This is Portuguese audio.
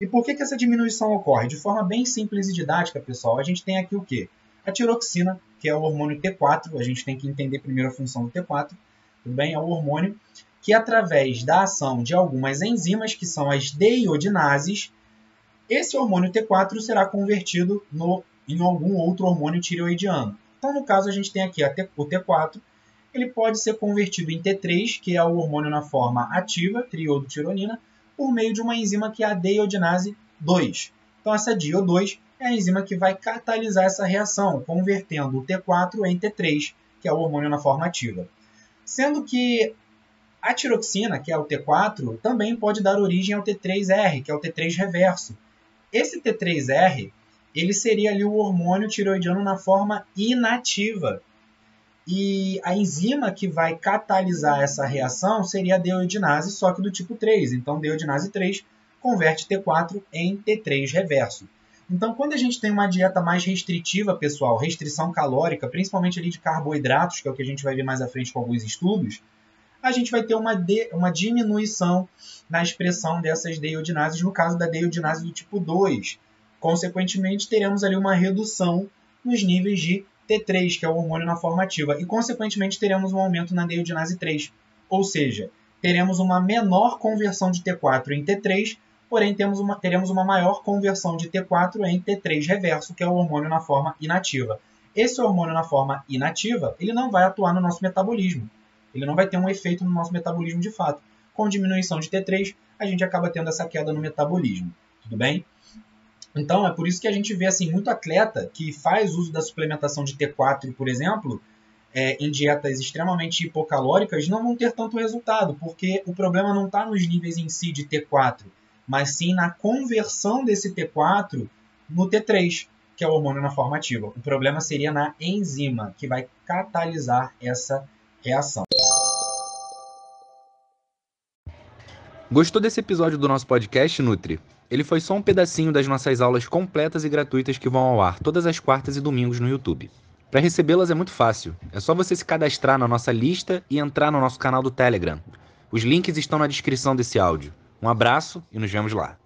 E por que, que essa diminuição ocorre? De forma bem simples e didática, pessoal, a gente tem aqui o quê? A tiroxina, que é o hormônio T4, a gente tem que entender primeiro a função do T4, tudo bem? É o hormônio que, através da ação de algumas enzimas, que são as deiodinases, esse hormônio T4 será convertido no, em algum outro hormônio tireoidiano. Então, no caso, a gente tem aqui o T4, ele pode ser convertido em T3, que é o hormônio na forma ativa, triodotironina, por meio de uma enzima que é a deiodinase 2. Então, essa DIO2 é a enzima que vai catalisar essa reação, convertendo o T4 em T3, que é o hormônio na forma ativa. Sendo que a tiroxina, que é o T4, também pode dar origem ao T3R, que é o T3 reverso. Esse T3R ele seria ali o hormônio tiroidiano na forma inativa. E a enzima que vai catalisar essa reação seria a deodinase, só que do tipo 3. Então, deodinase 3 converte T4 em T3 reverso. Então, quando a gente tem uma dieta mais restritiva, pessoal, restrição calórica, principalmente ali de carboidratos, que é o que a gente vai ver mais à frente com alguns estudos, a gente vai ter uma, de, uma diminuição na expressão dessas deodinases, no caso da deodinase do tipo 2, Consequentemente, teremos ali uma redução nos níveis de T3, que é o hormônio na forma ativa, e consequentemente teremos um aumento na neodinase 3, ou seja, teremos uma menor conversão de T4 em T3, porém temos uma, teremos uma maior conversão de T4 em T3 reverso, que é o hormônio na forma inativa. Esse hormônio na forma inativa, ele não vai atuar no nosso metabolismo. Ele não vai ter um efeito no nosso metabolismo de fato. Com diminuição de T3, a gente acaba tendo essa queda no metabolismo. Tudo bem? Então, é por isso que a gente vê assim muito atleta que faz uso da suplementação de T4, por exemplo, é, em dietas extremamente hipocalóricas, não vão ter tanto resultado, porque o problema não está nos níveis em si de T4, mas sim na conversão desse T4 no T3, que é o hormônio na forma ativa. O problema seria na enzima, que vai catalisar essa reação. Gostou desse episódio do nosso podcast, Nutri? Ele foi só um pedacinho das nossas aulas completas e gratuitas que vão ao ar todas as quartas e domingos no YouTube. Para recebê-las é muito fácil. É só você se cadastrar na nossa lista e entrar no nosso canal do Telegram. Os links estão na descrição desse áudio. Um abraço e nos vemos lá.